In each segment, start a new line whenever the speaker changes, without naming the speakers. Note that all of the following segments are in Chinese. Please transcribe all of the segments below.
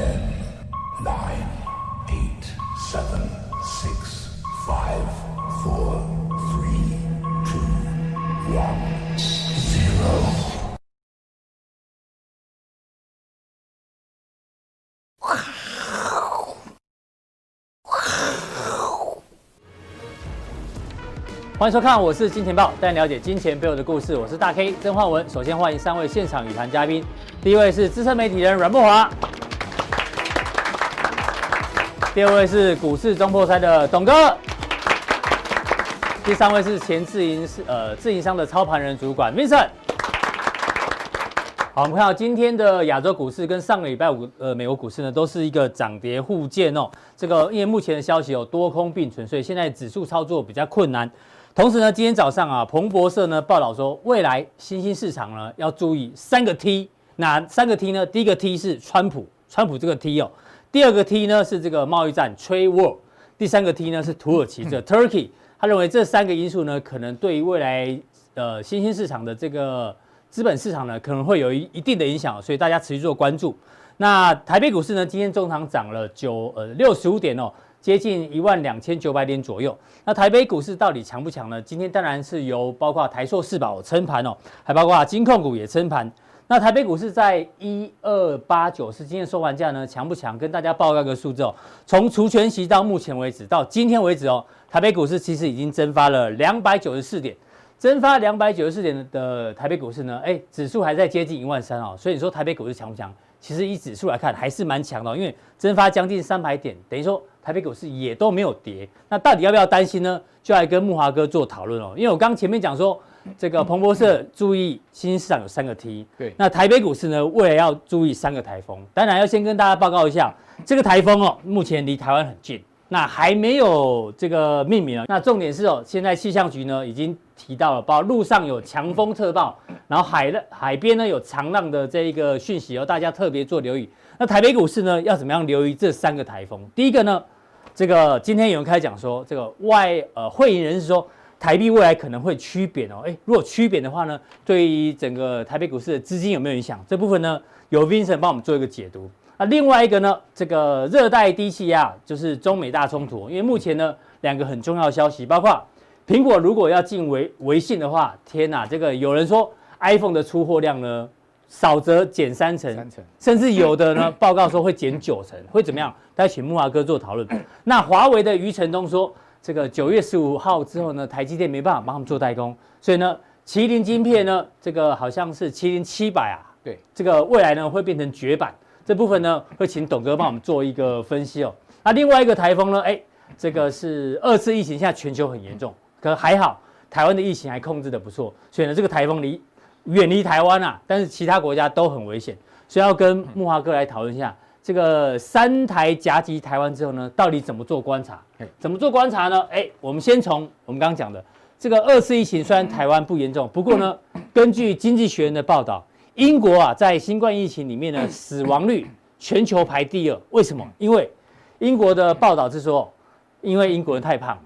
Ten, nine, eight, seven, six, five, four, three, two, one, zero.
欢迎收看，我是金钱爆，带你了解金钱背后的故事。我是大 K 曾焕文。首先欢迎三位现场与谈嘉宾，第一位是资深媒体人阮慕驊，第二位是股市中破塞的董哥，第三位是前自营呃自营商的操盘人主管 Vincent。好，我们看到今天的亚洲股市跟上个礼拜五呃美国股市呢，都是一个涨跌互见哦。这个因为目前的消息有多空并存，所以现在指数操作比较困难。同时呢，今天早上啊，彭博社呢报道说，未来新兴市场呢要注意三个 T，哪三个 T 呢？第一个 T 是川普，川普这个 T 哦。第二个 T 呢是这个贸易战 Trade War，第三个 T 呢是土耳其这 Turkey。他认为这三个因素呢，可能对于未来呃新兴市场的这个资本市场呢，可能会有一一定的影响，所以大家持续做关注。那台北股市呢，今天中场涨了九呃六十五点哦。接近一万两千九百点左右。那台北股市到底强不强呢？今天当然是由包括台塑四宝撑盘哦，还包括金控股也撑盘。那台北股市在一二八九是今天收盘价呢，强不强？跟大家报告一个数字哦。从除权息到目前为止，到今天为止哦，台北股市其实已经蒸发了两百九十四点。蒸发两百九十四点的台北股市呢，哎，指数还在接近一万三哦。所以你说台北股市强不强？其实以指数来看还是蛮强的，因为蒸发将近三百点，等于说。台北股市也都没有跌，那到底要不要担心呢？就来跟木华哥做讨论哦。因为我刚前面讲说，这个彭博社注意新兴市场有三个 T，对，那台北股市呢，未来要注意三个台风。当然要先跟大家报告一下，这个台风哦，目前离台湾很近，那还没有这个命名啊。那重点是哦，现在气象局呢已经提到了，包括路上有强风特报，然后海的海边呢有长浪的这一个讯息哦，大家特别做留意。那台北股市呢，要怎么样留意这三个台风？第一个呢，这个今天有人开始讲说，这个外呃会议人士说，台币未来可能会趋贬哦。哎，如果趋贬的话呢，对于整个台北股市的资金有没有影响？这部分呢，由 Vincent 帮我们做一个解读。那另外一个呢，这个热带低气压就是中美大冲突，因为目前呢两个很重要的消息，包括苹果如果要进微微信的话，天哪，这个有人说 iPhone 的出货量呢？少则减三成，三成，甚至有的呢，报告说会减九成，会怎么样？大家请木华哥做讨论。那华为的余承东说，这个九月十五号之后呢，台积电没办法帮他们做代工，所以呢，麒麟晶片呢，这个好像是麒麟七百啊，对，这个未来呢会变成绝版，这部分呢会请董哥帮我们做一个分析哦。那另外一个台风呢，哎，这个是二次疫情，现在全球很严重，可还好，台湾的疫情还控制的不错，所以呢，这个台风离。远离台湾啊，但是其他国家都很危险，所以要跟木华哥来讨论一下这个三台夹击台湾之后呢，到底怎么做观察？怎么做观察呢？哎，我们先从我们刚刚讲的这个二次疫情，虽然台湾不严重，不过呢，根据经济学人的报道，英国啊在新冠疫情里面呢，死亡率全球排第二。为什么？因为英国的报道是说，因为英国人太胖。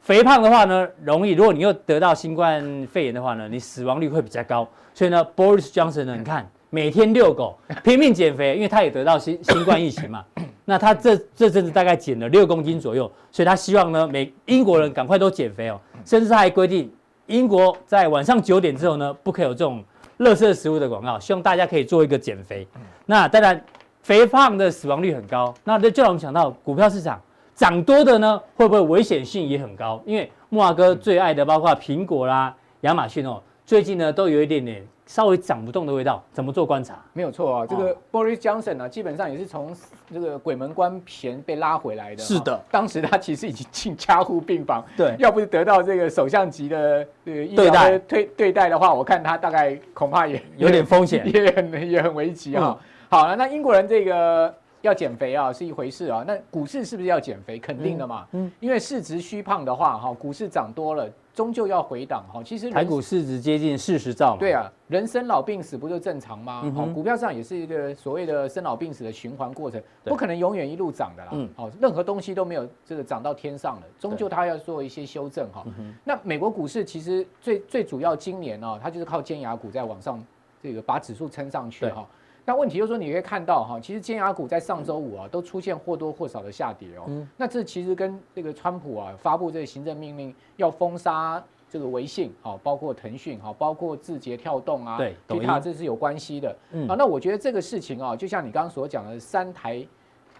肥胖的话呢，容易。如果你又得到新冠肺炎的话呢，你死亡率会比较高。所以呢，Boris Johnson 呢，你看每天遛狗，拼命减肥，因为他也得到新新冠疫情嘛。那他这这阵子大概减了六公斤左右，所以他希望呢，每英国人赶快都减肥哦。甚至他还规定，英国在晚上九点之后呢，不可以有这种垃圾食物的广告，希望大家可以做一个减肥。那当然，肥胖的死亡率很高。那这就让我们想到股票市场。涨多的呢，会不会危险性也很高？因为木华哥最爱的包括苹果啦、亚马逊哦，最近呢都有一点点稍微涨不动的味道。怎么做观察？
没有错啊，这个 Boris Johnson 呢，基本上也是从这个鬼门关前被拉回来的。
是的，
当时他其实已经进加护病房。
对，
要不是得到这个首相级的这个医疗的对对待的话，我看他大概恐怕也
有点风险，
也很也很危急啊。好了，那英国人这个。要减肥啊是一回事啊，那股市是不是要减肥？肯定的嘛，嗯，因为市值虚胖的话，哈，股市涨多了，终究要回档哈。其实
台股市值接近四十兆嘛，
对啊，人生老病死不就正常吗？好，股票市场也是一个所谓的生老病死的循环过程，不可能永远一路涨的啦。嗯，好，任何东西都没有这个涨到天上的，终究它要做一些修正哈。那美国股市其实最最主要今年呢，它就是靠尖牙股在往上这个把指数撑上去哈。那问题就是说，你可以看到哈，其实尖牙股在上周五啊，都出现或多或少的下跌哦。嗯。那这其实跟这个川普啊发布这个行政命令要封杀这个微信，好，包括腾讯，好，包括字节跳动啊，
对，
其他这是有关系的。嗯。啊，那我觉得这个事情啊，就像你刚刚所讲的，三台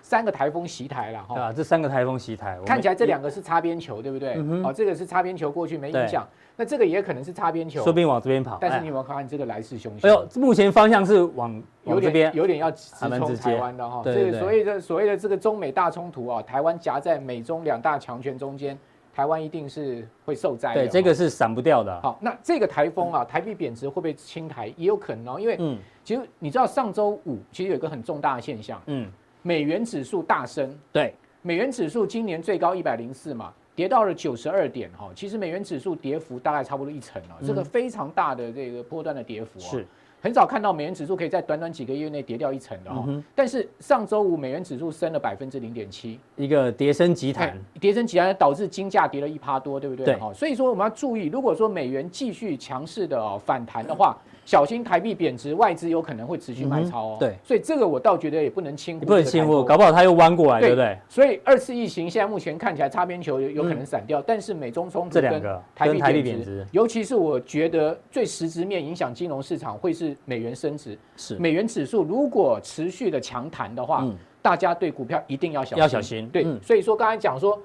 三个台风袭台了哈。
啊，这三个台风袭台，
看起来这两个是擦边球，对不对？嗯。好，这个是擦边球过去没影响。那这个也可能是擦边球，
说不定往这边跑。
但是你有没有看看这个来势汹汹？
哎呦，目前方向是往有这边，
有点要直冲台湾的哈。这个所谓的所谓的这个中美大冲突啊，台湾夹在美中两大强权中间，台湾一定是会受灾的。
对，这个是闪不掉的。
好，那这个台风啊，台币贬值会不会清台？也有可能哦，因为嗯，其实你知道上周五其实有一个很重大的现象，嗯，美元指数大升，
对，
美元指数今年最高一百零四嘛。跌到了九十二点哈，其实美元指数跌幅大概差不多一成了，这个非常大的这个波段的跌幅啊，是很少看到美元指数可以在短短几个月内跌掉一成的哈。但是上周五美元指数升了百分之零点七，
一个跌升急弹，
跌升急弹导致金价跌了一趴多，对不对？对。所以说我们要注意，如果说美元继续强势的哦反弹的话。小心台币贬值，外资有可能会持续卖超哦。
对，
所以这个我倒觉得也不能轻忽。
不能轻忽，搞不好它又弯过来，对不对？
所以二次疫情现在目前看起来擦边球有有可能散掉，但是美中冲突跟台币贬值，尤其是我觉得最实质面影响金融市场会是美元升值。是美元指数如果持续的强弹的话，大家对股票一定要小心。
要小心。
对，所以说刚才讲说，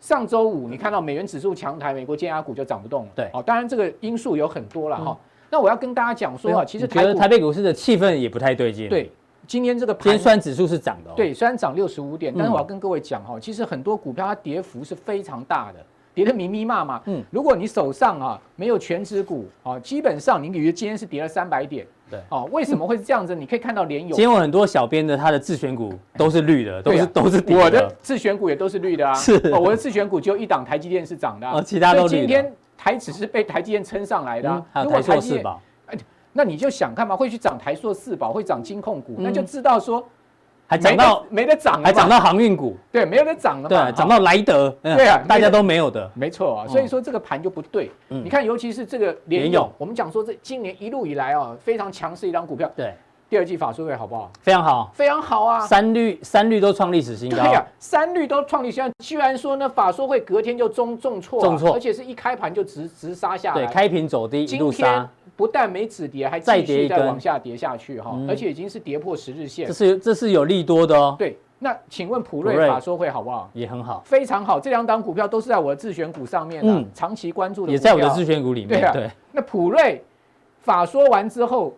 上周五你看到美元指数强弹，美国尖牙股就涨不动了。对，哦，当然这个因素有很多了哈。那我要跟大家讲说啊，其实台
觉得台北股市的气氛也不太对劲。
对，今天这个
盘，虽然指数是涨的，
对，虽然涨六十五点，但是我要跟各位讲哈，其实很多股票它跌幅是非常大的，跌得密密麻麻。嗯，如果你手上啊没有全指股啊，基本上你比如今天是跌了三百点，对，哦，为什么会是这样子？你可以看到联咏，
今天有很多小编的他的自选股都是绿的，都是都是。
我的自选股也都是绿的啊，是，我的自选股就一档台积电是涨的，
其他都绿。
今天台指是被台积电撑上来的，
如果台积电。
那你就想看嘛？会去涨台塑四宝，会涨金控股，那就知道说
还涨到
没得涨，
还涨到航运股，
对，没有得涨了嘛。
对，涨到莱德，对啊，大家都没有的，
没错啊。所以说这个盘就不对。你看，尤其是这个联勇，我们讲说这今年一路以来啊，非常强势一张股票。对，第二季法说会好不好？
非常好，
非常好啊。
三率三率都创历史新高。对呀，
三率都创历史新高。居然说呢，法说会隔天就中重挫，重挫，而且是一开盘就直直杀下来，
对，开平走低，一路杀。
不但没止跌，还继续再往下跌下去哈，而且已经是跌破十日线。
这是这是有利多的哦。
对，那请问普瑞法说会好不好？
也很好，
非常好。这两档股票都是在我的自选股上面的，长期关注的。
也在我的自选股里面。对啊。对。
那普瑞法说完之后，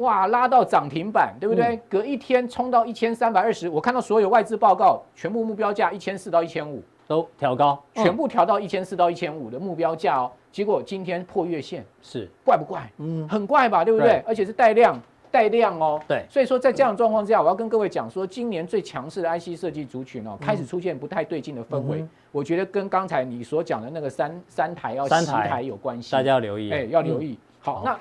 哇，拉到涨停板，对不对？隔一天冲到一千三百二十，我看到所有外资报告，全部目标价一千四到一千五
都调高，
全部调到一千四到一千五的目标价哦。结果今天破月线，
是
怪不怪？嗯，很怪吧，对不对？而且是带量带量哦。对，所以说在这样的状况之下，我要跟各位讲说，今年最强势的 IC 设计族群哦，开始出现不太对劲的氛围。我觉得跟刚才你所讲的那个三三台要三台有关系，
大家要留意。哎，
要留意。好，那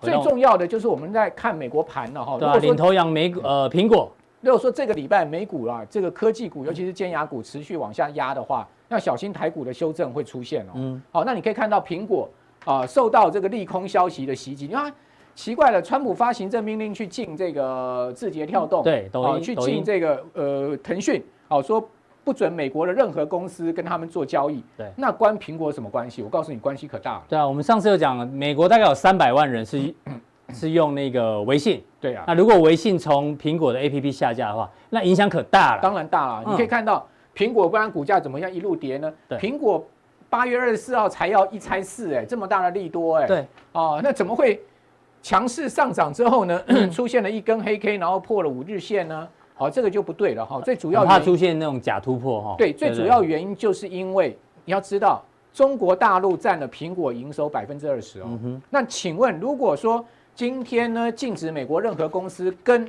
最重要的就是我们在看美国盘了哈。
对啊，领头羊美呃苹果。
如果说这个礼拜美股啊，这个科技股，尤其是尖牙股持续往下压的话，要小心台股的修正会出现哦。嗯，好，那你可以看到苹果啊，受到这个利空消息的袭击。你看，奇怪了，川普发行政命令去禁这个字节跳动，
对，
啊，去禁这个呃腾讯，好说不准美国的任何公司跟他们做交易。对，那关苹果什么关系？我告诉你，关系可大了。
对啊，我们上次有讲了，美国大概有三百万人是 是用那个微信。对啊，那如果微信从苹果的 APP 下架的话，那影响可大了。
当然大了，你可以看到。苹果不然股价怎么样一路跌呢？对，苹果八月二十四号才要一拆四，哎，这么大的利多，哎，对，哦，那怎么会强势上涨之后呢？出现了一根黑 K，然后破了五日线呢？好，这个就不对了哈。最主要
怕出现那种假突破哈。
对，最主要原因就是因为你要知道，中国大陆占了苹果营收百分之二十哦。那请问，如果说今天呢禁止美国任何公司跟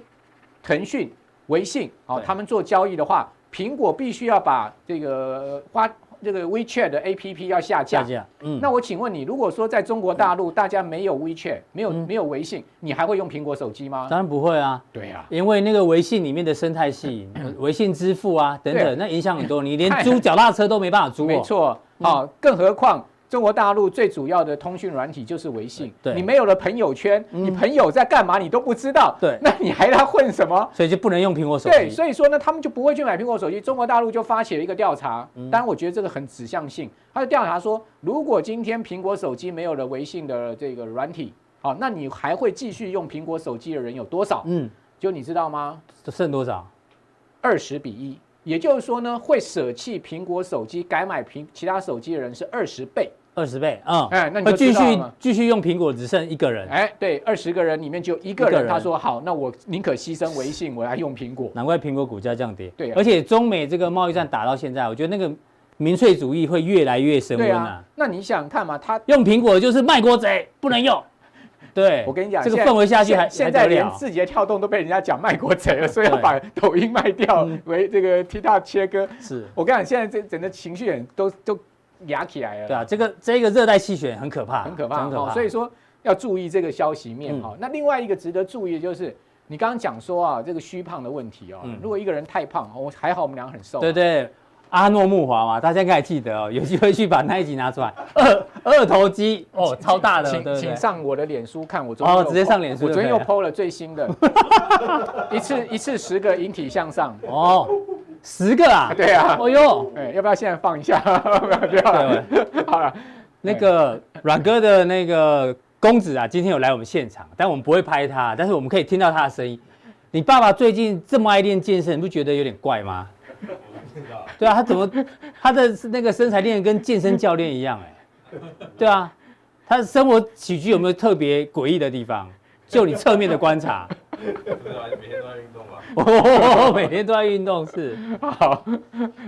腾讯、微信哦他们做交易的话，苹果必须要把这个花这个 WeChat 的 APP 要下架。下架。嗯。那我请问你，如果说在中国大陆大家没有 WeChat，没有没有微信，你还会用苹果手机吗？
当然不会啊。对啊。因为那个微信里面的生态系，微信支付啊等等，那影响很多，你连租脚踏车都没办法租。
没错。好，更何况中国大陆最主要的通讯软体就是微信，
对，
你没有了朋友圈，你朋友在干嘛你都不知道，
对，
那你还来混什么？
所以就不能用苹果手机。
对，所以说呢，他们就不会去买苹果手机。中国大陆就发起了一个调查，当然我觉得这个很指向性，他就调查说，如果今天苹果手机没有了微信的这个软体，好，那你还会继续用苹果手机的人有多少？嗯，就你知道吗？
剩多少？
二十比一。也就是说呢，会舍弃苹果手机改买苹其他手机的人是二十倍，
二十倍啊！哎、嗯，那你继续继续用苹果，只剩一个人。
哎，对，二十个人里面就一个人，他说好，那我宁可牺牲微信，我来用苹果。
难怪苹果股价降跌。
对、啊，
而且中美这个贸易战打到现在，我觉得那个民粹主义会越来越升温啊，啊。
那你想看嘛？他
用苹果就是卖国贼，不能用。对，
我跟你讲，
这个氛围下去还
现在连字节跳动都被人家讲卖国贼了，所以要把抖音卖掉，为这个 TikTok 切割。是我跟你讲，现在这整个情绪都都压起来了。
对啊，这个这个热带气旋很可怕，
很可怕，很可怕。所以说要注意这个消息面哈。那另外一个值得注意的就是，你刚刚讲说啊，这个虚胖的问题哦。如果一个人太胖，我还好，我们俩很瘦。
对对。阿诺木华嘛，大家应该还记得哦，有机会去把那一集拿出来。二二头肌哦，超大的，
请请上我的脸书看我昨
天哦，直接上脸书，
我昨天又 PO 了最新的，一次一次十个引体向上。
哦，十个啊，
对啊，
哦呦，
哎，要不要现在放一下？不要了，好了，
那个阮哥的那个公子啊，今天有来我们现场，但我们不会拍他，但是我们可以听到他的声音。你爸爸最近这么爱练健身，你不觉得有点怪吗？对啊，他怎么他的那个身材练得跟健身教练一样哎？对啊，他的生活起居有没有特别诡异的地方？就你侧面的观察。
每天都在运动吧？
哦，每天都在运动是。好，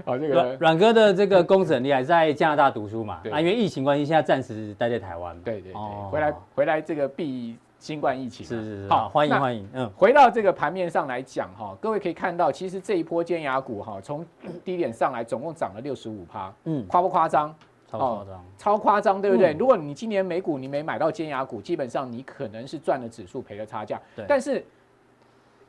好，这个
阮哥的这个公子很厉害，在加拿大读书嘛？啊，因为疫情关系，现在暂时待在台湾。
对对对，回来回来这个避。新冠疫情
是是是，好欢迎欢迎。嗯，
回到这个盘面上来讲哈，各位可以看到，其实这一波尖牙股哈，从低点上来总共涨了六十五趴，嗯，夸不夸张？
超夸张，
超夸张，对不对？如果你今年美股你没买到尖牙股，基本上你可能是赚了指数赔了差价。对，但是。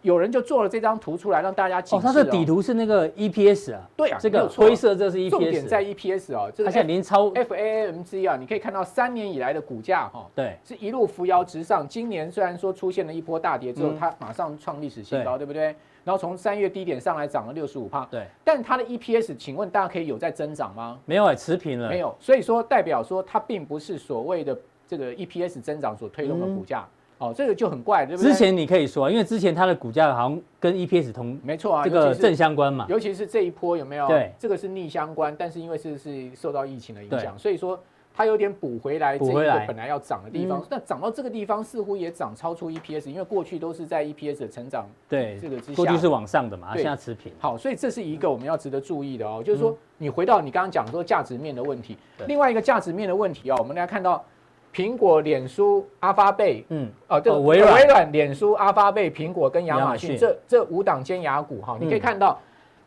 有人就做了这张图出来，让大家警示。
哦，它的底图是那个 EPS 啊。
对啊，
这个灰色这是 EPS。
重点在 EPS 哦，这个
现在连超
FAAMG 啊，你可以看到三年以来的股价哈，
对，
是一路扶摇直上。今年虽然说出现了一波大跌之后，它马上创历史新高，对不对？然后从三月低点上来涨了六十五趴，
对。
但它的 EPS，请问大家可以有在增长吗？
没有哎，持平了。
没有，所以说代表说它并不是所谓的这个 EPS 增长所推动的股价。哦，这个就很怪，对不对？
之前你可以说，因为之前它的股价好像跟 EPS 同，
没错啊，
这个正相关嘛。
尤其是这一波有没有？
对，
这个是逆相关，但是因为是是受到疫情的影响，所以说它有点补回来这一个本来要涨的地方。那涨到这个地方似乎也涨超出 EPS，因为过去都是在 EPS 的成长
对
这个之下，
过去是往上的嘛，现在持平。
好，所以这是一个我们要值得注意的哦，就是说你回到你刚刚讲说价值面的问题，另外一个价值面的问题哦，我们来看到。苹果、脸书、阿发贝，嗯，哦，这微软、微软、脸书、阿发贝、苹果跟亚马逊，这这五档尖牙股哈，你可以看到，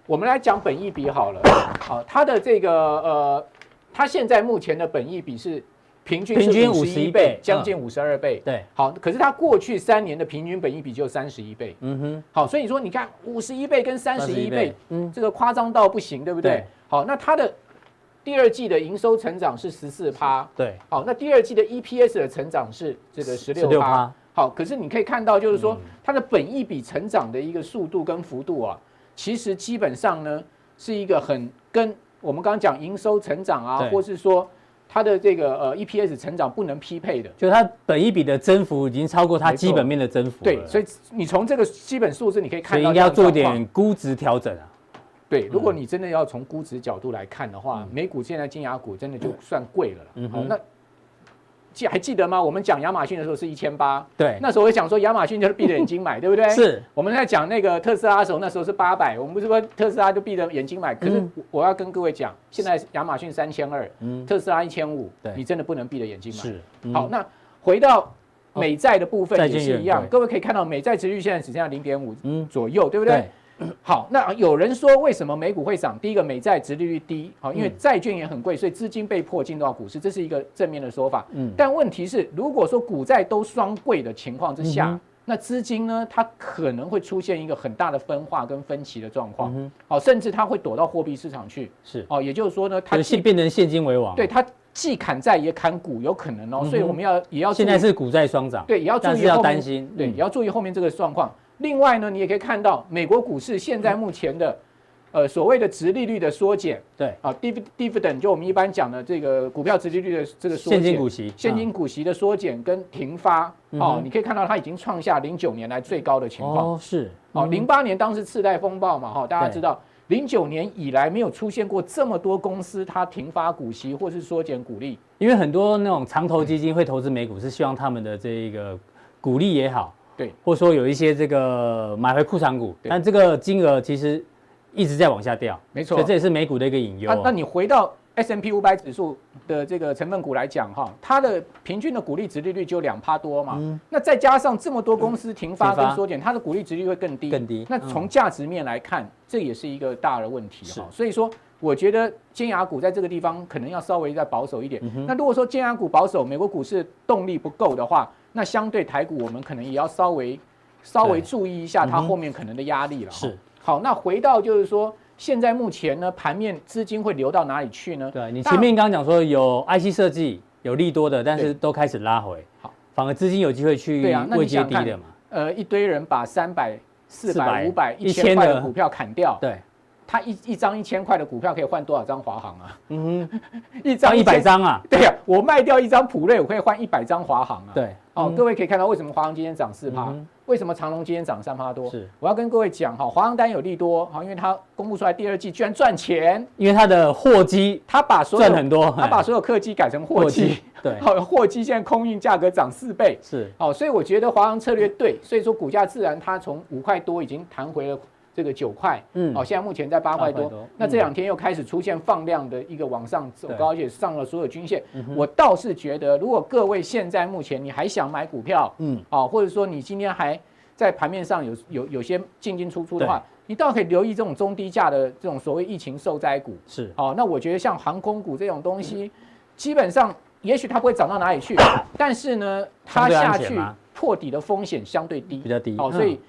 我们来讲本益比好了，好，它的这个呃，它现在目前的本益比是平均平均五十一倍，将近五十二倍，
对，
好，可是它过去三年的平均本益比就三十一倍，嗯哼，好，所以你说你看五十一倍跟三十一倍，嗯，这个夸张到不行，对不对？好，那它的。第二季的营收成长是十四趴，
对，
好，那第二季的 EPS 的成长是这个十六趴，好，可是你可以看到，就是说它的本益比成长的一个速度跟幅度啊，其实基本上呢是一个很跟我们刚刚讲营收成长啊，或是说它的这个呃 EPS 成长不能匹配的，
就它本一笔的增幅已经超过它基本面的增幅，
对，所以你从这个基本数字你可以看到，
应该要做一点估值调整啊。
对，如果你真的要从估值角度来看的话，美股现在金牙股真的就算贵了。嗯，好，那记还记得吗？我们讲亚马逊的时候是一千八，
对，
那时候我讲说亚马逊就是闭着眼睛买，对不对？
是。
我们在讲那个特斯拉的时候，那时候是八百，我们不是说特斯拉就闭着眼睛买？可是我要跟各位讲，现在亚马逊三千二，特斯拉一千五，你真的不能闭着眼睛买。是。好，那回到美债的部分也是一样，各位可以看到美债殖率现在只剩下零点五左右，对不对？好，那有人说为什么美股会涨？第一个，美债殖利率低，好，因为债券也很贵，所以资金被迫进到股市，这是一个正面的说法。嗯，但问题是，如果说股债都双贵的情况之下，那资金呢，它可能会出现一个很大的分化跟分歧的状况。嗯，好，甚至它会躲到货币市场去。是，哦，也就是说呢，它
现变成现金为王。
对它，既砍债也砍股，有可能哦。嗯、所以我们要也要
现在是股债双涨，
对，也要注意
要担心，
对，也要注意后面这个状况。另外呢，你也可以看到美国股市现在目前的。呃，所谓的殖利率的缩减，
对，
啊，dividend 就我们一般讲的这个股票殖利率的这个缩减，
现金股息，
现金股息的缩减跟停发，哦、你可以看到它已经创下零九年来最高的情况。
哦，是，
哦，零八年当时次贷风暴嘛，哈，大家知道，零九年以来没有出现过这么多公司它停发股息或是缩减股利，
因为很多那种长投基金会投资美股，是希望他们的这个股利也好，
对，
或者说有一些这个买回库藏股，但这个金额其实。一直在往下掉，
没错，
所以这也是美股的一个隐忧。
那那你回到 S&P 五百指数的这个成分股来讲哈，它的平均的股利值利率就两趴多嘛，嗯、那再加上这么多公司停发跟缩减，它的股利值率会更低，
更低。
那从价值面来看，这也是一个大的问题哈。是所以说，我觉得尖牙股在这个地方可能要稍微再保守一点。嗯、那如果说尖牙股保守，美国股市动力不够的话，那相对台股我们可能也要稍微稍微注意一下它后面可能的压力了。是。好，那回到就是说。现在目前呢，盘面资金会流到哪里去呢？
对，你前面刚刚讲说有 IC 设计有利多的，但是都开始拉回，好，反而资金有机会去位阶低的嘛。
呃，一堆人把三百、四百、五百、一千块的股票砍掉，
对，
他一一张一千块的股票可以换多少张华航啊？
嗯哼，一张一百张啊？
对呀，我卖掉一张普瑞，我可以换一百张华航啊。
对，
哦，各位可以看到为什么华航今天涨四趴？为什么长隆今天涨三趴多？是，我要跟各位讲哈，华航单有利多哈，因为它公布出来第二季居然赚钱，
因为它的货机，
它把所有
赚很多，
它把所有客机改成货机，
对，
好，货机现在空运价格涨四倍，
是，
好，所以我觉得华航策略对，所以说股价自然它从五块多已经弹回了。这个九块，嗯，好，现在目前在八块多，多那这两天又开始出现放量的一个往上走高，而且上了所有均线。嗯、我倒是觉得，如果各位现在目前你还想买股票，嗯，啊，或者说你今天还在盘面上有有有些进进出出的话，你倒可以留意这种中低价的这种所谓疫情受灾股。
是，
哦，那我觉得像航空股这种东西，嗯、基本上也许它不会涨到哪里去，但是呢，它下去破底的风险相对低，
比较低，
哦，所以。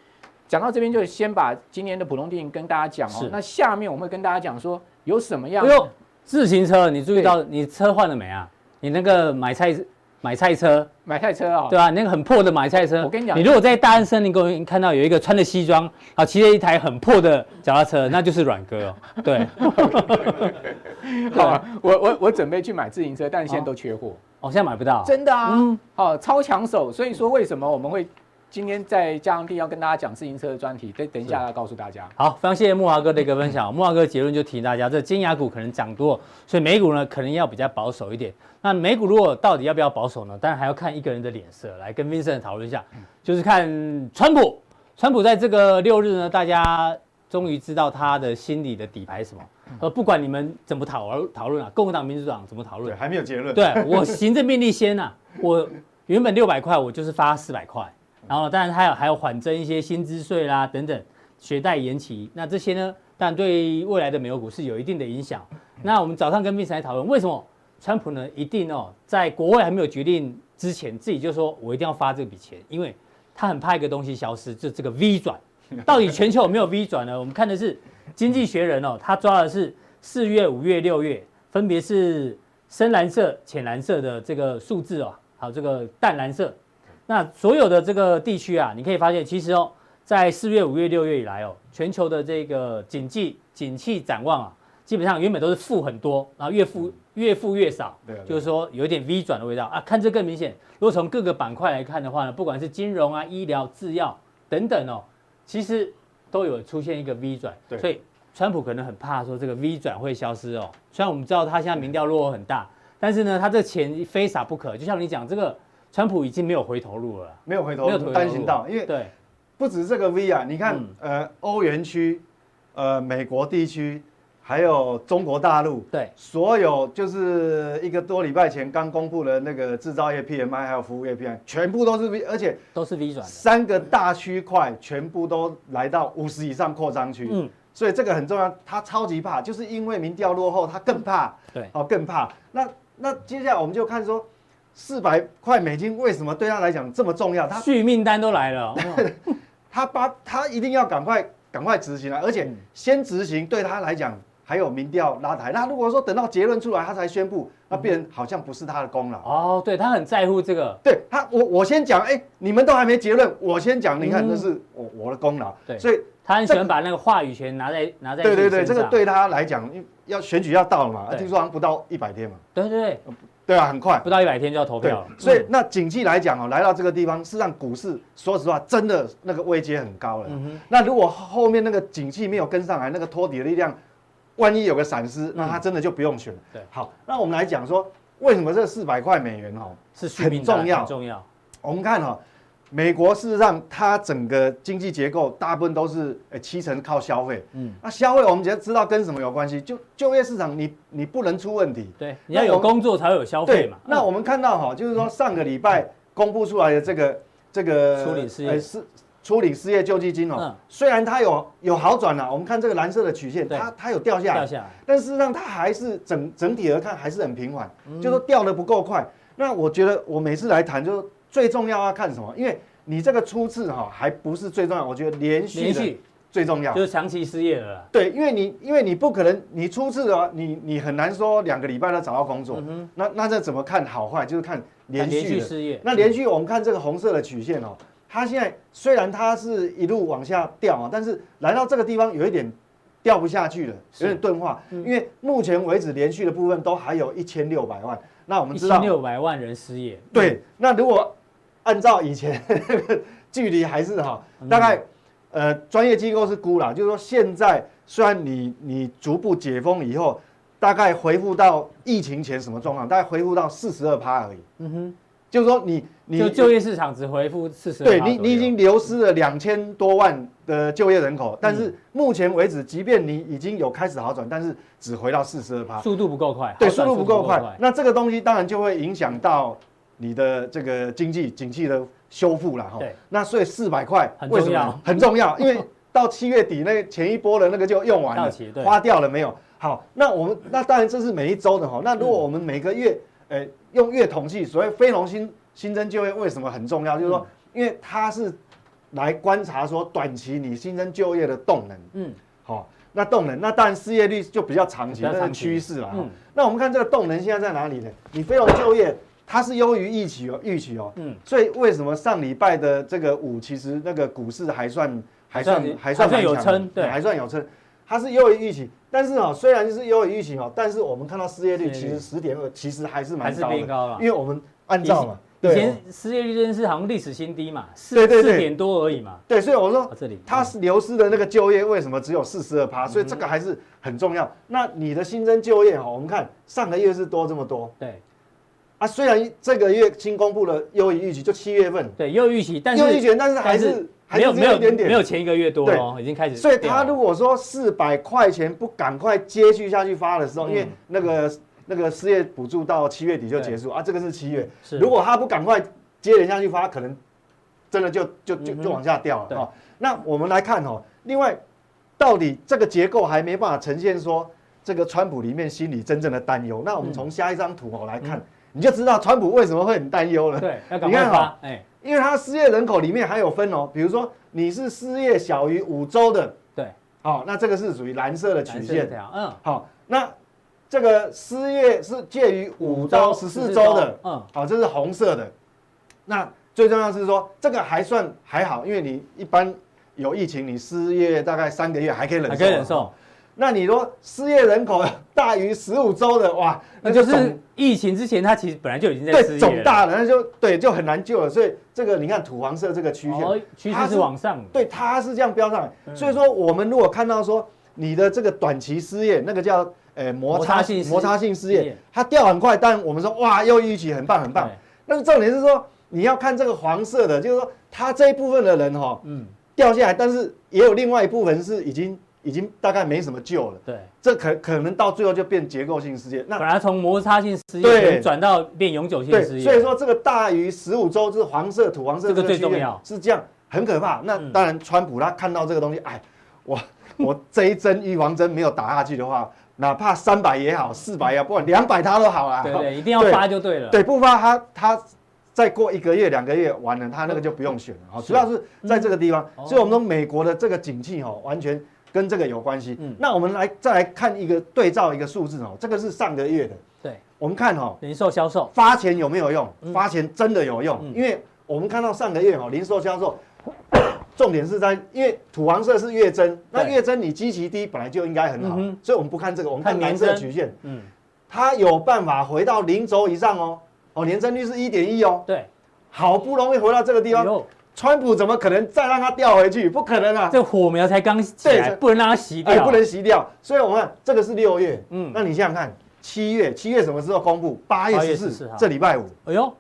讲到这边，就先把今年的普通电影跟大家讲哦。那下面我们会跟大家讲说有什么样。哎呦，
自行车，你注意到你车换了没啊？你那个买菜买菜车，
买菜车啊、哦？
对啊，那个很破的买菜车。
我跟你讲，
你如果在大安森林公园看到有一个穿着西装啊，骑着一台很破的脚踏车，那就是阮哥哦。对。
好啊，我我我准备去买自行车，但是现在都缺货。
哦，现在买不到。
真的啊？嗯。好，超抢手。所以说，为什么我们会？今天在加强地要跟大家讲自行车的专题，等等一下要告诉大家。
好，非常谢谢木华哥的一个分享。木华哥结论就提醒大家，这尖牙股可能涨多，所以美股呢可能要比较保守一点。那美股如果到底要不要保守呢？当然还要看一个人的脸色。来跟 Vincent 讨论一下，就是看川普。川普在这个六日呢，大家终于知道他的心里的底牌是什么。呃，不管你们怎么讨论讨论啊，共和党、民主党怎么讨论，
还没有结论。
对，我行政命令先啊，我原本六百块，我就是发四百块。然后，当然还有还有缓征一些薪资税啦，等等，学贷延期，那这些呢，当然对未来的美国股市有一定的影响。那我们早上跟 Vincent 来讨论，为什么川普呢一定哦，在国会还没有决定之前，自己就说我一定要发这笔钱，因为他很怕一个东西消失，就这个 V 转。到底全球有没有 V 转呢？我们看的是《经济学人》哦，他抓的是四月、五月、六月，分别是深蓝色、浅蓝色的这个数字哦，还有这个淡蓝色。那所有的这个地区啊，你可以发现，其实哦，在四月、五月、六月以来哦，全球的这个经济景气展望啊，基本上原本都是负很多，然后越负越负越少，对，就是说有一点 V 转的味道啊。看这更明显，如果从各个板块来看的话呢，不管是金融啊、医疗、制药等等哦，其实都有出现一个 V 转。对，所以川普可能很怕说这个 V 转会消失哦。虽然我们知道他现在民调落后很大，但是呢，他这钱非撒不可。就像你讲这个。川普已经没有回头路了，
没有回头路，单行道，因为对，不止这个 V 啊，你看，呃，欧元区，呃，美国地区，还有中国大陆，
对，
所有就是一个多礼拜前刚公布的那个制造业 PMI，还有服务业 PMI，全部都是 V，而且
都是 V 转，
三个大区块全部都来到五十以上扩张区，嗯，所以这个很重要，他超级怕，就是因为民调落后，他更怕，
对，
哦，更怕。那那接下来我们就看说。四百块美金为什么对他来讲这么重要？他
续命单都来了，
他把他一定要赶快赶快执行了，而且先执行对他来讲还有民调拉抬。那如果说等到结论出来他才宣布，那变成好像不是他的功劳。
哦，对他很在乎这个。
对他，我我先讲，哎，你们都还没结论，我先讲，你看这是我我的功劳。
对，
所以
他很喜欢把那个话语权拿在拿在。
对对对，这个对他来讲，要选举要到了嘛，听说好像不到一百天嘛。
对对对。
对啊，很快，
不到一百天就要投票了。
所以那景气来讲哦，来到这个地方，是让股市说实话真的那个位阶很高了。那如果后面那个景气没有跟上来，那个托底的力量，万一有个闪失，那他真的就不用选了。对，好，那我们来讲说，为什么这四百块美元哦
是很重要？很重要。
我们看哈。美国事实上，它整个经济结构大部分都是呃七成靠消费。嗯，那消费我们只要知道跟什么有关系，就就业市场你，你你不能出问题。
对，你要有工作才会有消费嘛。
那我们看到哈，就是说上个礼拜公布出来的这个这个
处理失业
是处理失业救济金哦，虽然它有有好转了，我们看这个蓝色的曲线，它它有掉下来，掉下来，但事实上它还是整整体而看还是很平缓，就说掉的不够快。那我觉得我每次来谈就是。最重要要看什么？因为你这个初次哈还不是最重要，我觉得连续的最重要，
就是长期失业了。
对，因为你因为你不可能你初次的话，你你很难说两个礼拜都找到工作。嗯、那那这怎么看好坏？就是看连续的
连续失业。
那连续我们看这个红色的曲线哦，它现在虽然它是一路往下掉啊，但是来到这个地方有一点掉不下去了，有点钝化。嗯、因为目前为止连续的部分都还有一千六百万。那我们知道一千
六百万人失业。
对，那如果按照以前那 个距离还是哈，大概呃专业机构是估啦，就是说现在虽然你你逐步解封以后，大概恢复到疫情前什么状况，大概恢复到四十二趴而已。嗯哼，就是说你你
就就业市场只恢复四十二，
对你你已经流失了两千多万的就业人口，但是目前为止，即便你已经有开始好转，但是只回到四十二趴，
速度不够快。
对，速度不够快。那这个东西当然就会影响到。你的这个经济景气的修复了哈，那所以四百块为什么很重要？因为到七月底那前一波的那个就用完了，花掉了没有？好，那我们那当然这是每一周的哈。那如果我们每个月，呃，用月统计，所谓非农新新增就业为什么很重要？就是说，因为它是来观察说短期你新增就业的动能，嗯，好，那动能，那当然失业率就比较长期的趋势了。嗯，那我们看这个动能现在在哪里呢？你非农就业。它是优于预期哦，预期哦，嗯，所以为什么上礼拜的这个五，其实那个股市还算还算还算
有撑，对，
还算有撑，它是优于预期，但是哦，虽然是优于预期哦，但是我们看到失业率其实十点二，其实还是蛮高的，因为我们按照嘛，
以前失业率真的是好像历史新低嘛，四四点多而已嘛，
对，所以我说这里。它是流失的那个就业为什么只有四十二趴，所以这个还是很重要。那你的新增就业哈，我们看上个月是多这么多，对。啊，虽然这个月新公布了优于预期，就七月份，
对，优于预期，但是优于预期，
但是还是
没有没有点点。没有前一个月多哦，已经开始。
所以他如果说四百块钱不赶快接续下去发的时候，因为那个那个失业补助到七月底就结束啊，这个是七月，如果他不赶快接连下去发，可能真的就就就就往下掉了啊。那我们来看哦，另外到底这个结构还没办法呈现说这个川普里面心里真正的担忧。那我们从下一张图哦来看。你就知道川普为什么会很担忧了。
对，你看哈，哎，
因为他失业人口里面还有分哦，比如说你是失业小于五周的，
对，
好，那这个是属于蓝色的曲线，嗯，好，那这个失业是介于五到十四周的，嗯，好，这是红色的。那最重要是说这个还算还好，因为你一般有疫情，你失业大概三个月还可以忍受，还可以忍受。那你说失业人口大于十五周的，哇，
那就是疫情之前它其实本来就已经在失业了，
对，肿大了，那就对，就很难救了。所以这个你看土黄色这个曲线，
哦，趋势是往上的，
对，它是这样飙上来。所以说我们如果看到说你的这个短期失业，那个叫呃摩擦性摩擦性失业，它掉很快，但我们说哇，又一起很棒很棒。但是重点是说你要看这个黄色的，就是说它这一部分的人哈，嗯，掉下来，但是也有另外一部分是已经。已经大概没什么救了，
对，
这可可能到最后就变结构性失业。
那本来从摩擦性失业转到变永久性失业，
所以说这个大于十五周，就是黄色土黄色这个最重要，是这样很可怕。那当然，川普他看到这个东西，哎，我 我这一针预防针没有打下去的话，哪怕三百也好，四百也好，不管两百他都好啊。
对对，一定要发就对了。
对，不发他他再过一个月两个月完了，他那个就不用选了。主要是在这个地方，所以我们说美国的这个景气哈，完全。跟这个有关系。嗯，那我们来再来看一个对照一个数字哦，这个是上个月的。
对，
我们看哈，
零售销售。
发钱有没有用？发钱真的有用，因为我们看到上个月哈，零售销售，重点是在因为土黄色是月增，那月增你基期低本来就应该很好，所以我们不看这个，我们看蓝色曲线，嗯，它有办法回到零轴以上哦，哦，年增率是一点一哦，
对，
好不容易回到这个地方。川普怎么可能再让它掉回去？不可能啊！
这火苗才刚起来，不能让它熄掉，
不能熄掉。所以我们看这个是六月，嗯，那你想想看，七月，七月什么时候公布？八月十四号，这礼拜五。哎呦，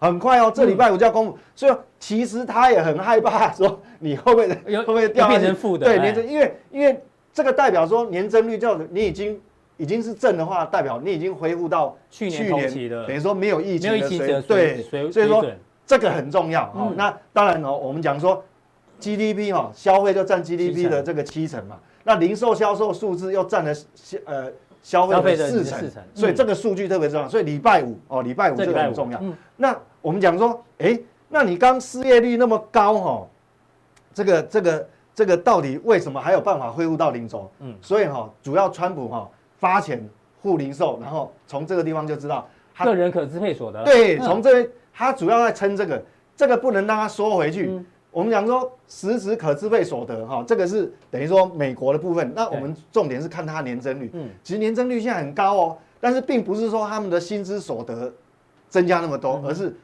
很快哦，这礼拜五就要公布。所以其实他也很害怕，说你会不会 会不会掉
变成负的？
对，年增，因为因为这个代表说年增率叫你已经已经是正的话，代表你已经恢复到
去年同期的，
等于说没有疫情的水，对，所以说。这个很重要哦。那当然哦，我们讲说 GDP 哈，消费就占 GDP 的这个七成嘛。那零售销售数字又占了消呃消费的四成，所以这个数据特别重要。所以礼拜五哦，礼拜五这个很重要。那我们讲说，哎，那你刚失业率那么高哈，这个这个这个到底为什么还有办法恢复到零轴？嗯，所以哈，主要川普哈发钱护零售，然后从这个地方就知道
个人可支配所得。
对，从这边。他主要在撑这个，这个不能让它缩回去。嗯、我们讲说实质可支配所得哈，这个是等于说美国的部分。那我们重点是看它年增率。嗯，其实年增率现在很高哦，但是并不是说他们的薪资所得增加那么多，嗯、而是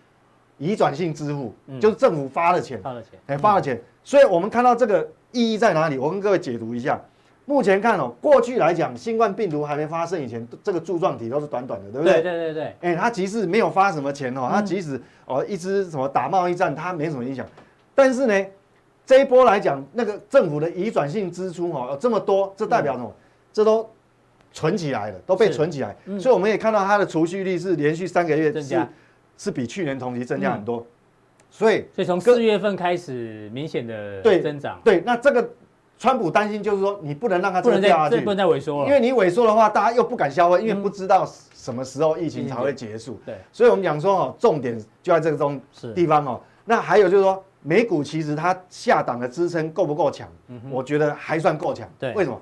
移转性支付，嗯、就是政府发了钱，发了钱，哎，发了钱。嗯、所以我们看到这个意义在哪里？我跟各位解读一下。目前看哦，过去来讲，新冠病毒还没发生以前，这个柱状体都是短短的，对不对？
对对对对。
哎、欸，它即使没有发什么钱哦，它即使哦一直什么打贸易战，它没什么影响。但是呢，这一波来讲，那个政府的移转性支出哦有这么多，这代表什么？嗯、这都存起来了，都被存起来。嗯、所以我们也看到它的储蓄率是连续三个月是加是比去年同期增加很多。嗯、所以
所以从四月份开始明显的增长。
对，那这个。川普担心就是说，你不能让它这样掉下去，
不能再萎缩了。
因为你萎缩的话，大家又不敢消费，因为不知道什么时候疫情才会结束。对，所以我们讲说哦，重点就在这个中地方哦。那还有就是说，美股其实它下档的支撑够不够强？我觉得还算够强。对，为什么？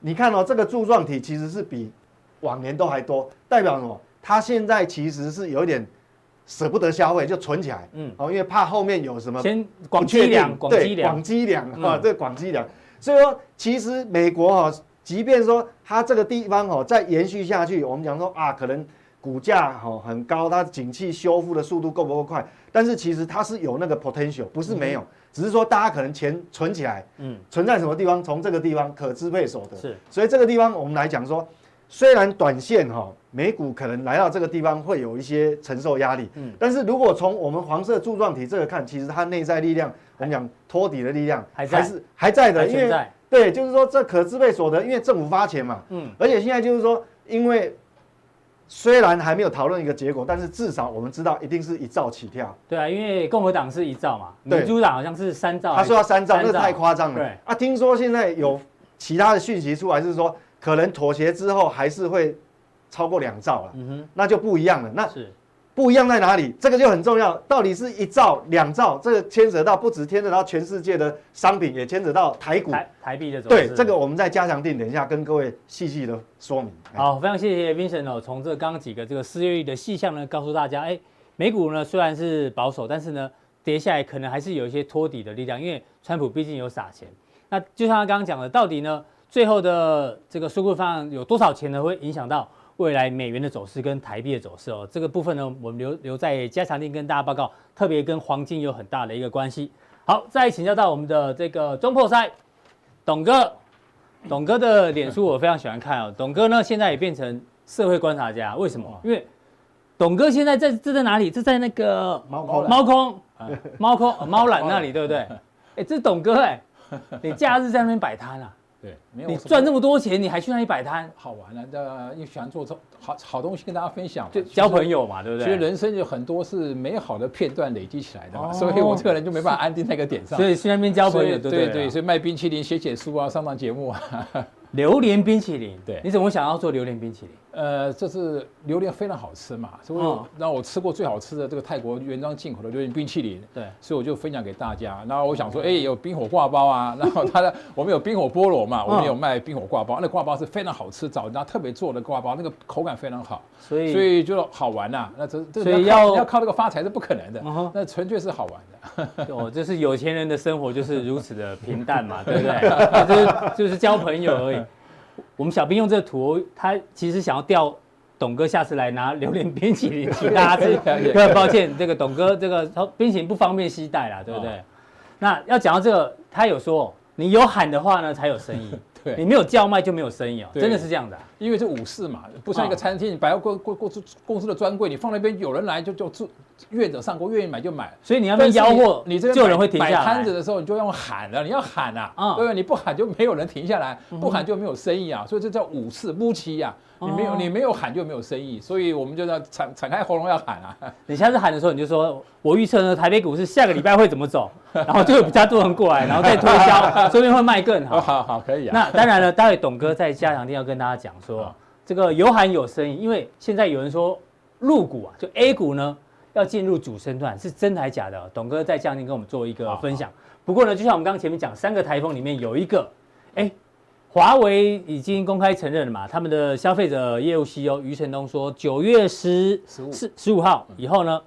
你看哦，这个柱状体其实是比往年都还多，代表什么？它现在其实是有一点舍不得消费，就存起来。嗯，哦，因为怕后面有什么
先广积粮，
对，广积粮啊，这广积粮。所以说，其实美国哈，即便说它这个地方哈再延续下去，我们讲说啊，可能股价哈很高，它景气修复的速度够不够快？但是其实它是有那个 potential，不是没有，只是说大家可能钱存起来，嗯，存在什么地方？从这个地方可支配所得是，所以这个地方我们来讲说，虽然短线哈美股可能来到这个地方会有一些承受压力，嗯，但是如果从我们黄色柱状体这个看，其实它内在力量。我们讲托底的力量还是还在的，因为对，就是说这可支配所得，因为政府发钱嘛，嗯，而且现在就是说，因为虽然还没有讨论一个结果，但是至少我们知道一定是一兆起跳。
对啊，因为共和党是一兆嘛，民主党好像是三兆，
他说要三兆，那太夸张了。对啊，听说现在有其他的讯息出来，是说可能妥协之后还是会超过两兆了，嗯哼，那就不一样了。那是。不一样在哪里？这个就很重要。到底是一兆、两兆？这个牵扯到不止牵扯到全世界的商品，也牵扯到台股、
台台币的走势。
对，这个我们再加强定，等一下跟各位细细的说明。
好，非常谢谢 Vincent 哦，从这刚刚几个这个失业率的细项呢，告诉大家，哎，美股呢虽然是保守，但是呢跌下来可能还是有一些托底的力量，因为川普毕竟有撒钱。那就像他刚刚讲的，到底呢最后的这个纾困方案有多少钱呢？会影响到？未来美元的走势跟台币的走势哦，这个部分呢，我们留留在加强錠跟大家报告，特别跟黄金有很大的一个关系。好，再请教到我们的这个中破塞，董哥，董哥的脸书我非常喜欢看哦。董哥呢，现在也变成社会观察家，为什么？因为董哥现在在这在哪里？这在那个猫空猫空 猫空猫懒那里，对不对？哎，这是董哥哎，你假日在那边摆摊啊？
对，
没有你赚那么多钱，你还去那里摆摊？
好玩啊！这又喜欢做这好好东西跟大家分享，
就交朋友嘛，对不对？
其实人生有很多是美好的片段累积起来的嘛，所以我这个人就没办法安定在一个点上。
所以去那边交朋友，
对对对，所以卖冰淇淋、写写书啊、上上节目啊。
榴莲冰淇淋，对，你怎么想要做榴莲冰淇淋？
呃，这是榴莲非常好吃嘛，所以让我吃过最好吃的这个泰国原装进口的榴莲冰淇淋。对，所以我就分享给大家。然后我想说，哎，有冰火挂包啊，然后它的我们有冰火菠萝嘛，我们有卖冰火挂包，那挂包是非常好吃，找人家特别做的挂包，那个口感非常好，所以所以就好玩呐。那这这个要要靠这个发财是不可能的，那纯粹是好玩的。
哦，就是有钱人的生活就是如此的平淡嘛，对不对？就是就是交朋友而已。我们小兵用这个图，他其实想要调董哥下次来拿榴莲冰淇淋请大家吃。很抱歉，这个董哥这个冰淇淋不方便携带啦，对不对？哦、那要讲到这个，他有说，你有喊的话呢才有生意，对你没有叫卖就没有生意哦，真的是这样的、啊。
因为是武士嘛，不像一个餐厅，你百货公公公司公司的专柜，你放那边有人来就就住。愿者上钩，愿意买就买。所以你要不要吆喝，你这就有人会停下来。摆摊子的时候，你就用喊的，你要喊啊，对不对？你不喊就没有人停下来，不喊就没有生意啊。所以这叫武士夫妻呀。你没有你没有喊就没有生意，所以我们就要敞敞开喉咙要喊啊。
你下次喊的时候，你就说我预测呢，台北股市下个礼拜会怎么走，然后就会比较多人过来，然后再推销，说不定会卖更好。
好好可以啊。
那当然了，待会董哥在加强店要跟大家讲说，这个有喊有生意，因为现在有人说入股啊，就 A 股呢。要进入主升段是真的还是假的？董哥在这两天跟我们做一个分享。不过呢，就像我们刚刚前面讲，三个台风里面有一个，哎，华为已经公开承认了嘛，他们的消费者业务 CEO 余承东说，九月十十十五号以后呢，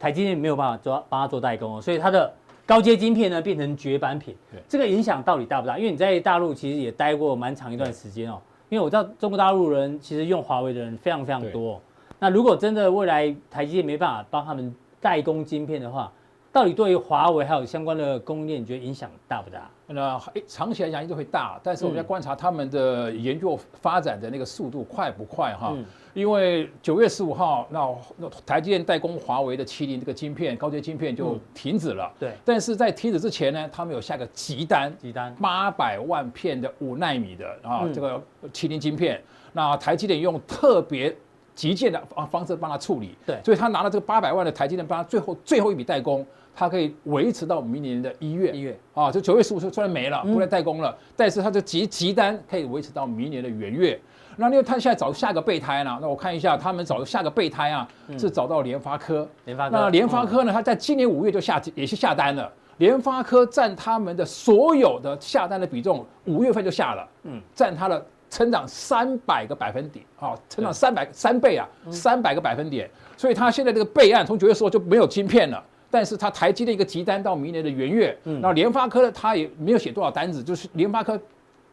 台积电没有办法做帮他做代工哦，所以他的高阶晶片呢变成绝版品。这个影响到底大不大？因为你在大陆其实也待过蛮长一段时间哦，因为我知道中国大陆人其实用华为的人非常非常多。那如果真的未来台积电没办法帮他们代工晶片的话，到底对于华为还有相关的供应链，你觉得影响大不大？
那长期来讲一定会大，但是我们要观察他们的研究发展的那个速度快不快哈？嗯、因为九月十五号，那那台积电代工华为的麒麟这个晶片高阶晶片就停止了。对。但是在停止之前呢，他们有下个急单，急单八百万片的五纳米的啊这个麒麟晶片，那台积电用特别。急件的方方式帮他处理，对，所以他拿了这个八百万的台积电，帮他最后最后一笔代工，他可以维持到明年的一月。一月。啊，就九月十五就突然没了，不再代工了，嗯、但是他的急急单可以维持到明年的元月。那因为他现在找下个备胎呢，那我看一下他们找下个备胎啊，是找到联发科，联发科，那联发科呢，他在今年五月就下也是下单了，联发科占他们的所有的下单的比重，五月份就下了，嗯，占他的。成长三百个百分点，啊，成长三百三倍啊，三百个百分点，所以它现在这个备案从九月十号就没有晶片了，但是它台积的一个急单到明年的元月，然后联发科呢，它也没有写多少单子，就是联发科，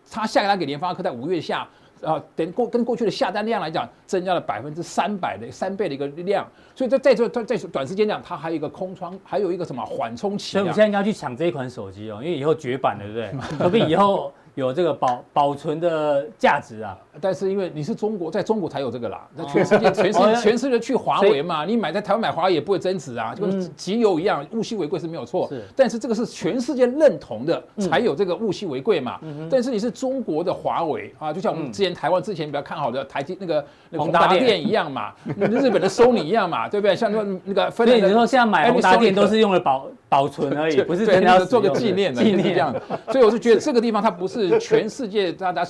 它下个单给联发科在五月下，啊，等过跟过去的下单量来讲，增加了百分之三百的三倍的一个量，所以在在这在在短时间讲，它还有一个空窗，还有一个什么缓冲期，
所以我们现在应该去抢这一款手机哦，因为以后绝版了，对不对？说不定以后。有这个保保存的价值啊，
但是因为你是中国，在中国才有这个啦。那全世界，全世 界，全世界去华为嘛？你买在台湾买华为也不会增值啊，就跟集邮一样，物稀为贵是没有错。是，但是这个是全世界认同的，才有这个物稀为贵嘛。但是你是中国的华为啊，就像我们之前台湾之前比较看好的台积那个那个宏达电一样嘛，日本的 Sony 一样嘛，对不对？像那那个分，
所以你说现在买宏达电都是用了保保存而已，不是真的要
做个纪念的，纪念这样。所以我是觉得这个地方它不是。全世界大家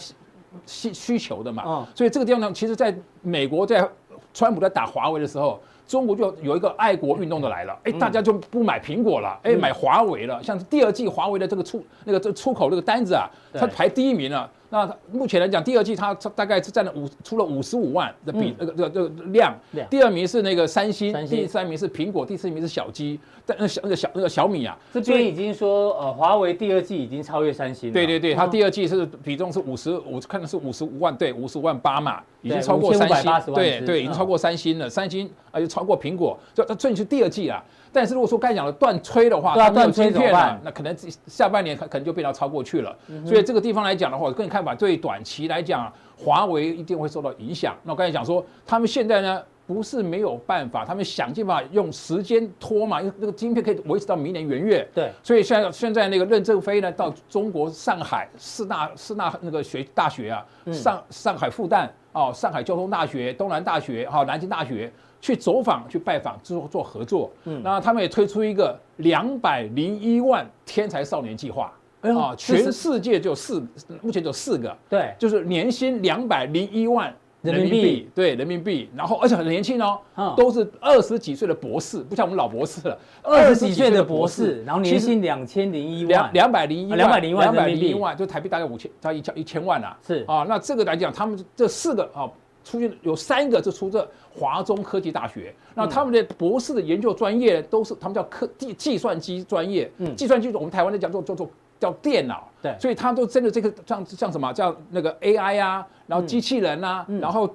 需需求的嘛，所以这个地方呢，其实在美国在川普在打华为的时候，中国就有一个爱国运动的来了，哎，大家就不买苹果了，哎，买华为了。像第二季华为的这个出那个这出口这个单子啊，它排第一名了。那目前来讲，第二季它大概是占了五出了五十五万的比那个这个这个量。第二名是那个三星，第三名是苹果，第四名是小鸡。但那小那个小那个小米啊，
这边已经说呃，华为第二季已经超越三星了。
对对对，它第二季是比重是五十五，看的是五十五万，对，五十五万八嘛，已经超过三星。对对，已经超过三星了，三星而且超过苹果，这这这是第二季啊。但是如果说刚才讲的断吹的话，它断吹怎么办？那可能下半年可可能就被它超过去了。所以这个地方来讲的话，我个人看法，对短期来讲，华为一定会受到影响。那我刚才讲说，他们现在呢不是没有办法，他们想尽办法用时间拖嘛，因为那个晶片可以维持到明年元月。对。所以现在现在那个任正非呢，到中国上海四大四大那个学大学啊，上上海复旦哦，上海交通大学、东南大学、哈南京大学。去走访、去拜访之后做合作，嗯，那他们也推出一个两百零一万天才少年计划，啊，全世界就四，目前就四个，对，就是年薪两百零一万
人民币，
对人民币，然后而且很年轻哦，都是二十几岁的博士，不像我们老博士了，
二十几岁的博士，然后年薪两千零一万，
两两百零一万，
两百零一万，
两百零一万，就台币大概五千，到一千一千万啊，
是。
啊，那这个来讲，他们这四个啊，出现有三个就出自华中科技大学，那他们的博士的研究专业都是他们叫科计计算机专业，嗯，计算机我们台湾的讲做叫做。叫电脑，
对，
所以他都真的这个像像什么叫那个 AI 啊，然后机器人啊，嗯、然后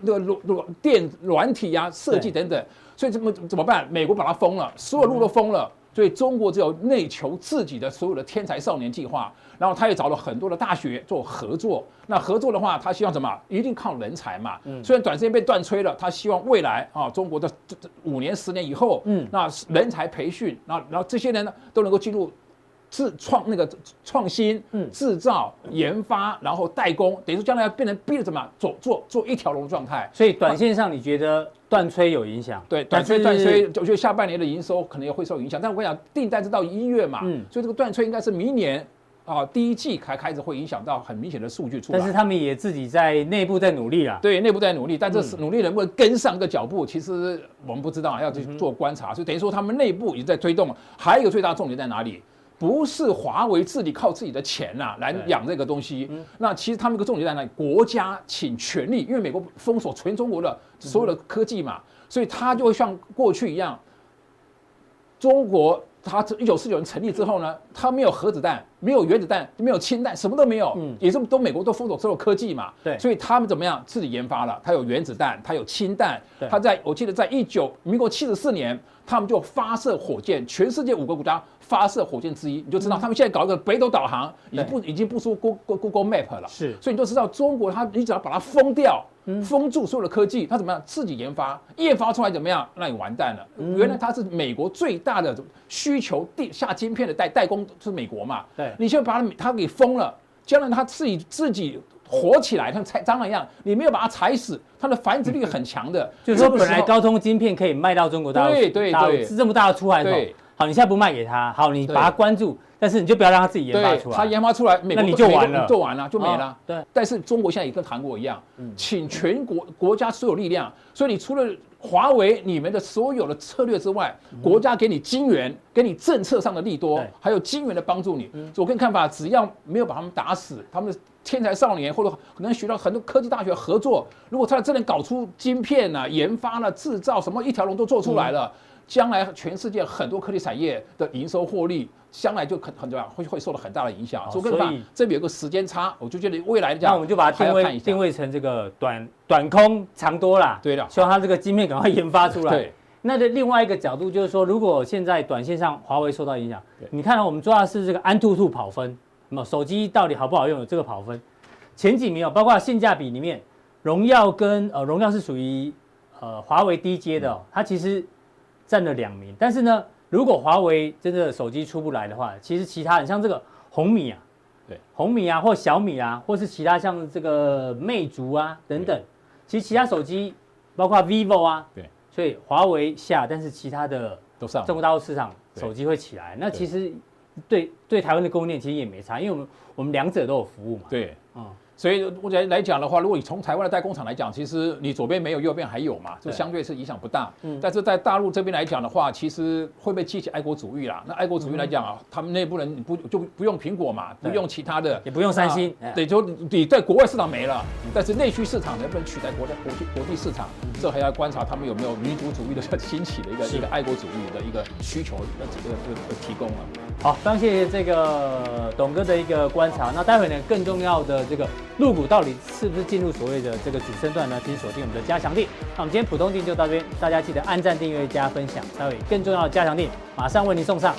那个软软电软体啊设计等等，所以怎么怎么办？美国把它封了，所有路都封了，嗯、所以中国只有内求自己的所有的天才少年计划，然后他也找了很多的大学做合作。那合作的话，他希望什么？一定靠人才嘛。嗯、虽然短时间被断炊了，他希望未来啊，中国的这这五年十年以后，嗯，那人才培训，然后然后这些人呢都能够进入。自创那个创新，嗯，制造、研发，然后代工，等于说将来要变成逼着怎么做做做一条龙状态。
所以短线上你觉得断炊有影响？
对，短炊断炊，我觉得下半年的营收可能也会受影响。但我跟你讲，订单是到一月嘛，嗯，所以这个断炊应该是明年啊第一季才开始会影响到很明显的数据出来。
但是他们也自己在内部在努力啊，
对，内部在努力，但这是努力能不能跟上个脚步，其实我们不知道，要去做观察。所以等于说他们内部也在推动。还有一个最大重点在哪里？不是华为自己靠自己的钱呐、啊、来养这个东西，嗯、那其实他们一个重点在哪里？国家请全力，因为美国封锁全中国的所有的科技嘛，所以他就会像过去一样，中国他一九四九年成立之后呢，他没有核子弹，没有原子弹，没有氢弹，什么都没有，嗯，也是都美国都封锁所有科技嘛，对，所以他们怎么样自己研发了？他有原子弹，他有氢弹，对他在我记得在一九民国七十四年，他们就发射火箭，全世界五个国家。发射火箭之一，你就知道他们现在搞一个北斗导航，已经不已经不输 Google Google Map 了。是，所以你就知道中国，它你只要把它封掉，封住所有的科技，它怎么样？自己研发，研发出来怎么样？那你完蛋了。原来它是美国最大的需求，地下晶片的代代工是美国嘛？对，你现在把它它给封了，将来它自己自己活起来，像踩蟑螂一样，你没有把它踩死，它的繁殖率很强的。
就是说，本来高通晶片可以卖到中国大陆，对对对，是这么大的出海口。好，你现在不卖给他，好，你把它关注，但是你就不要让它自己研发出来。
它研发出来，美国
那你就完了，
做完了就没了。对。但是中国现在也跟韩国一样，请全国国家所有力量。所以你除了华为你们的所有的策略之外，国家给你金援，给你政策上的利多，还有金援的帮助你。我个人看法，只要没有把他们打死，他们的天才少年或者可能学到很多科技大学合作，如果他真的搞出晶片啊，研发了、制造什么一条龙都做出来了。将来全世界很多科技产业的营收获利，将来就很很重要，会会受到很大的影响。所以这边有个时间差，我就觉得未来
那我们就把它定位定位成这个短短空长多啦。
对的，
希望它这个晶片赶快研发出来。对。那的另外一个角度就是说，如果现在短线上华为受到影响，你看我们抓的是这个安兔兔跑分，那么手机到底好不好用？有这个跑分，前几名有，包括性价比里面，荣耀跟呃荣耀是属于呃华为低阶的，哦，它其实。占了两名，但是呢，如果华为真的手机出不来的话，其实其他人像这个红米啊，对，红米啊，或小米啊，或是其他像这个魅族啊等等，其实其他手机包括 vivo 啊，对，所以华为下，但是其他的都上，中国大陆市场手机会起来，那其实对对台湾的供应链其实也没差，因为我们我们两者都有服务嘛，
对，嗯。所以我觉得来讲的话，如果你从台湾的代工厂来讲，其实你左边没有，右边还有嘛，就相对是影响不大。嗯。但是在大陆这边来讲的话，其实会被激起爱国主义啦。那爱国主义来讲啊，他们内部人不就不用苹果嘛，不用其他的，
也不用三星。
对，就你在国外市场没了，但是内需市场能不能取代国家国际国际市场，这还要观察他们有没有民族主义的兴起的一个 一个爱国主义的一个需求的这个这个提供了。
好，非常谢谢这个董哥的一个观察。那待会呢，更重要的这个。入股到底是不是进入所谓的这个主升段呢？请锁定我们的加强地。那我们今天普通定就到这边，大家记得按赞、订阅、加分享。待会更重要的加强地马上为您送上。